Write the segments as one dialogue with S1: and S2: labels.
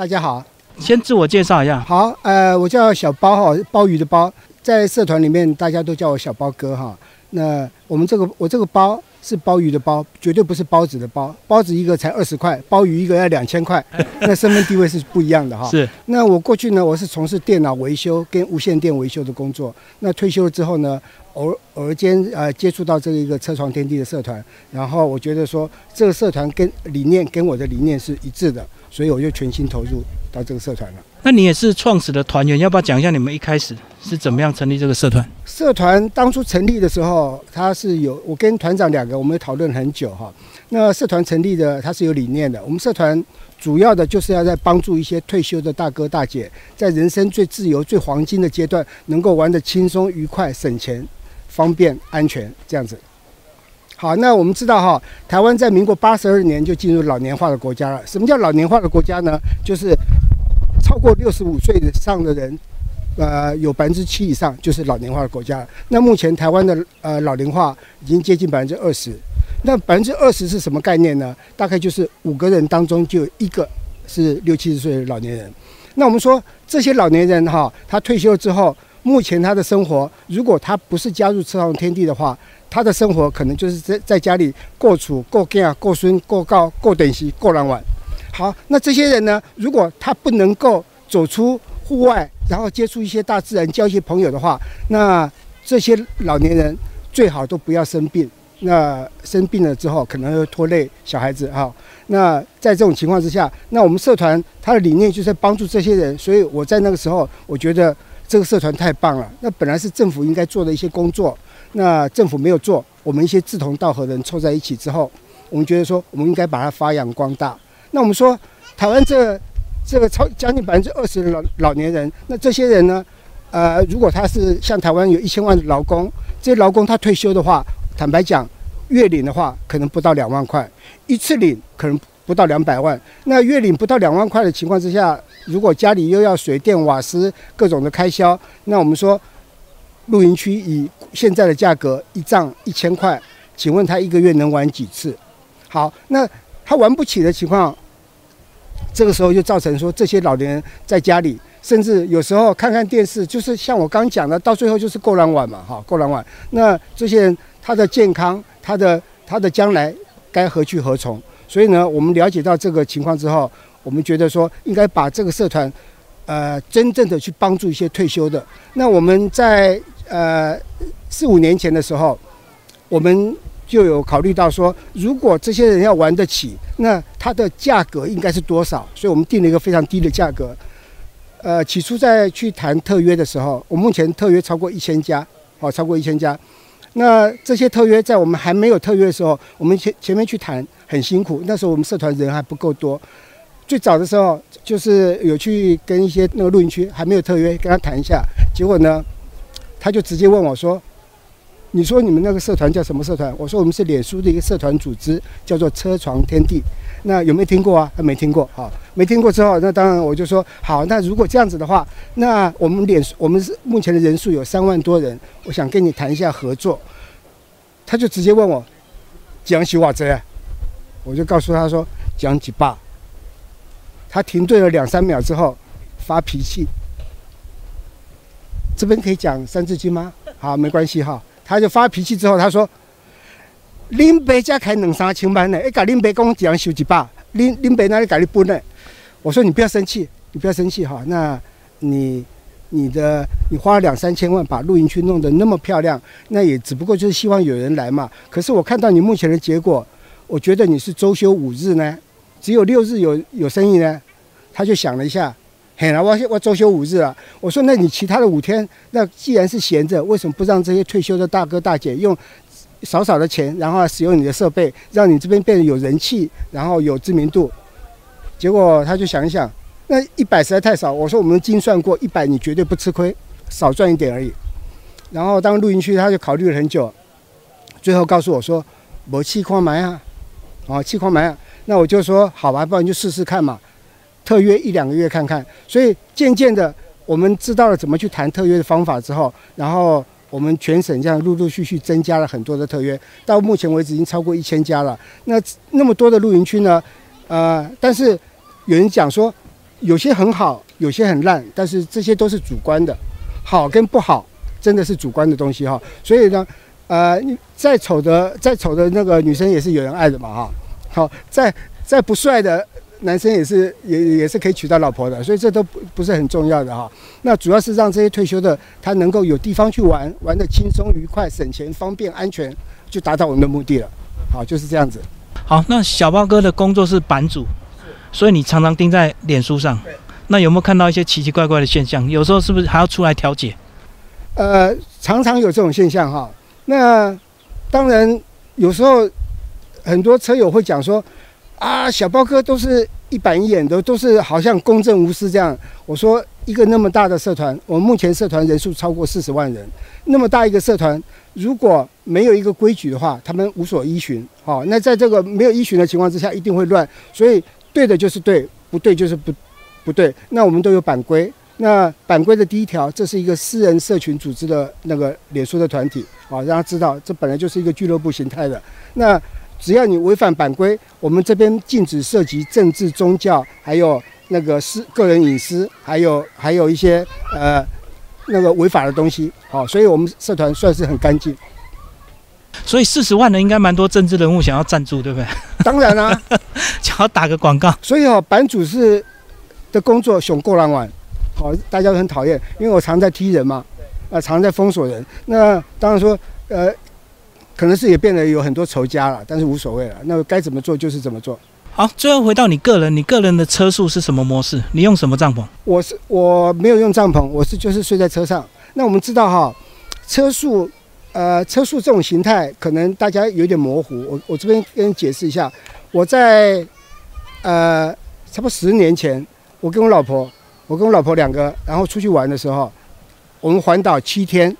S1: 大家好。
S2: 先自我介绍一下。
S1: 好，呃，我叫小包哈，鲍鱼的包，在社团里面大家都叫我小包哥哈。那我们这个我这个包是鲍鱼的包，绝对不是包子的包。包子一个才二十块，鲍鱼一个要两千块，那身份地位是不一样的哈。
S2: 是。
S1: 那我过去呢，我是从事电脑维修跟无线电维修的工作。那退休了之后呢，偶偶尔间呃接触到这一个车床天地的社团，然后我觉得说这个社团跟理念跟我的理念是一致的，所以我就全心投入。到这个社团了，
S2: 那你也是创始的团员，要不要讲一下你们一开始是怎么样成立这个社团？
S1: 社团当初成立的时候，它是有我跟团长两个，我们讨论很久哈。那社团成立的，它是有理念的。我们社团主要的就是要在帮助一些退休的大哥大姐，在人生最自由、最黄金的阶段，能够玩得轻松、愉快、省钱、方便、安全这样子。好，那我们知道哈，台湾在民国八十二年就进入老年化的国家了。什么叫老年化的国家呢？就是超过六十五岁以上的人，呃，有百分之七以上就是老年化的国家。那目前台湾的呃老龄化已经接近百分之二十。那百分之二十是什么概念呢？大概就是五个人当中就有一个是六七十岁的老年人。那我们说这些老年人哈，他退休之后，目前他的生活，如果他不是加入车行天地的话，他的生活可能就是在在家里过处、过家、过孙、过告、过等息、过两晚。好，那这些人呢？如果他不能够走出户外，然后接触一些大自然、交一些朋友的话，那这些老年人最好都不要生病。那生病了之后，可能会拖累小孩子哈。那在这种情况之下，那我们社团它的理念就是帮助这些人。所以我在那个时候，我觉得这个社团太棒了。那本来是政府应该做的一些工作。那政府没有做，我们一些志同道合的人凑在一起之后，我们觉得说，我们应该把它发扬光大。那我们说，台湾这这个超将近百分之二十的老老年人，那这些人呢，呃，如果他是像台湾有一千万的劳工，这些劳工他退休的话，坦白讲，月领的话可能不到两万块，一次领可能不到两百万。那月领不到两万块的情况之下，如果家里又要水电瓦斯各种的开销，那我们说。露营区以现在的价格一丈一千块，请问他一个月能玩几次？好，那他玩不起的情况，这个时候就造成说这些老年人在家里，甚至有时候看看电视，就是像我刚讲的，到最后就是够狼玩嘛，哈，够狼玩。那这些人他的健康，他的他的将来该何去何从？所以呢，我们了解到这个情况之后，我们觉得说应该把这个社团，呃，真正的去帮助一些退休的。那我们在呃，四五年前的时候，我们就有考虑到说，如果这些人要玩得起，那它的价格应该是多少？所以我们定了一个非常低的价格。呃，起初在去谈特约的时候，我目前特约超过一千家，哦，超过一千家。那这些特约在我们还没有特约的时候，我们前前面去谈很辛苦，那时候我们社团人还不够多。最早的时候，就是有去跟一些那个露营区还没有特约，跟他谈一下，结果呢？他就直接问我说：“你说你们那个社团叫什么社团？”我说：“我们是脸书的一个社团组织，叫做车床天地。”那有没有听过啊？他没听过。好，没听过之后，那当然我就说：“好，那如果这样子的话，那我们脸我们目前的人数有三万多人，我想跟你谈一下合作。”他就直接问我：“讲几瓦泽？”我就告诉他说：“讲几把。”他停顿了两三秒之后，发脾气。这边可以讲三字经吗？好，没关系哈。他就发脾气之后，他说：“林北家开两三千万呢，一搞林北公讲收几把，林林北哪里搞你搬呢？”我说：“你不要生气，你不要生气哈。那你你的你花了两三千万把露营区弄得那么漂亮，那也只不过就是希望有人来嘛。可是我看到你目前的结果，我觉得你是周休五日呢，只有六日有有生意呢。”他就想了一下。嘿了，我我周休五日啊！我说，那你其他的五天，那既然是闲着，为什么不让这些退休的大哥大姐用少少的钱，然后使用你的设备，让你这边变得有人气，然后有知名度？结果他就想一想，那一百实在太少。我说我们精算过，一百你绝对不吃亏，少赚一点而已。然后当露营区，他就考虑了很久，最后告诉我说：“我气矿埋啊，哦，气矿埋啊。”那我就说：“好吧，不然就试试看嘛。”特约一两个月看看，所以渐渐的我们知道了怎么去谈特约的方法之后，然后我们全省这样陆陆续续增加了很多的特约，到目前为止已经超过一千家了。那那么多的露营区呢？呃，但是有人讲说，有些很好，有些很烂，但是这些都是主观的，好跟不好真的是主观的东西哈。所以呢，呃，再丑的再丑的那个女生也是有人爱的嘛哈。好，再再不帅的男生也是也也是可以娶到老婆的，所以这都不不是很重要的哈。那主要是让这些退休的他能够有地方去玩，玩的轻松愉快、省钱、方便、安全，就达到我们的目的了。好，就是这样子。
S2: 好，那小豹哥的工作是版主，所以你常常盯在脸书上。那有没有看到一些奇奇怪怪的现象？有时候是不是还要出来调解？
S1: 呃，常常有这种现象哈。那当然，有时候很多车友会讲说：“啊，小包哥都是一板一眼的，都是好像公正无私这样。”我说：“一个那么大的社团，我们目前社团人数超过四十万人，那么大一个社团，如果没有一个规矩的话，他们无所依循。好，那在这个没有依循的情况之下，一定会乱。所以对的就是对，不对就是不。”不对，那我们都有版规。那版规的第一条，这是一个私人社群组织的那个脸书的团体啊，让他知道这本来就是一个俱乐部形态的。那只要你违反版规，我们这边禁止涉及政治、宗教，还有那个私个人隐私，还有还有一些呃那个违法的东西。好，所以我们社团算是很干净。
S2: 所以四十万人应该蛮多政治人物想要赞助，对不对？
S1: 当然啦，
S2: 想要打个广告。
S1: 所以哦，版主是。的工作熊过狼玩，好，大家都很讨厌，因为我常在踢人嘛，啊，常在封锁人。那当然说，呃，可能是也变得有很多仇家了，但是无所谓了。那该怎么做就是怎么做。
S2: 好，最后回到你个人，你个人的车速是什么模式？你用什么帐篷？
S1: 我是我没有用帐篷，我是就是睡在车上。那我们知道哈，车速，呃，车速这种形态可能大家有点模糊。我我这边跟你解释一下，我在呃，差不多十年前。我跟我老婆，我跟我老婆两个，然后出去玩的时候，我们环岛七天，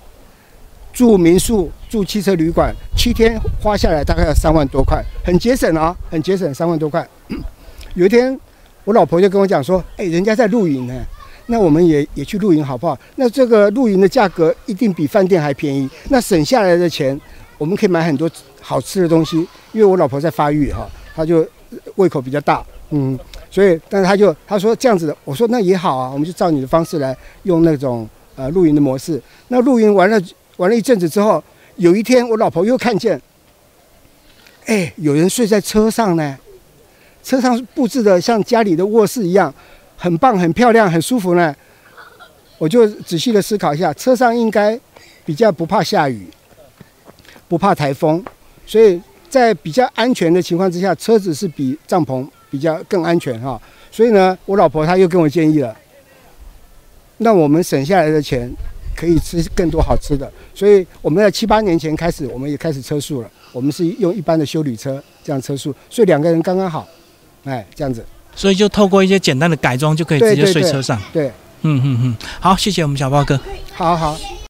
S1: 住民宿、住汽车旅馆，七天花下来大概要三万多块，很节省啊，很节省，三万多块。有一天，我老婆就跟我讲说：“哎，人家在露营呢，那我们也也去露营好不好？那这个露营的价格一定比饭店还便宜，那省下来的钱，我们可以买很多好吃的东西。因为我老婆在发育哈，她就胃口比较大，嗯。”所以，但是她就她说这样子的，我说那也好啊，我们就照你的方式来用那种呃露营的模式。那露营完了玩了一阵子之后，有一天我老婆又看见，哎，有人睡在车上呢，车上布置的像家里的卧室一样，很棒、很漂亮、很舒服呢。我就仔细的思考一下，车上应该比较不怕下雨，不怕台风，所以在比较安全的情况之下，车子是比帐篷。比较更安全哈，所以呢，我老婆她又跟我建议了，那我们省下来的钱可以吃更多好吃的，所以我们在七八年前开始，我们也开始车速了。我们是用一般的修理车这样车速，所以两个人刚刚好，哎，这样子。
S2: 所以就透过一些简单的改装，就可以直接睡车上。
S1: 对，
S2: 嗯嗯嗯，好，谢谢我们小豹哥。
S1: 好好。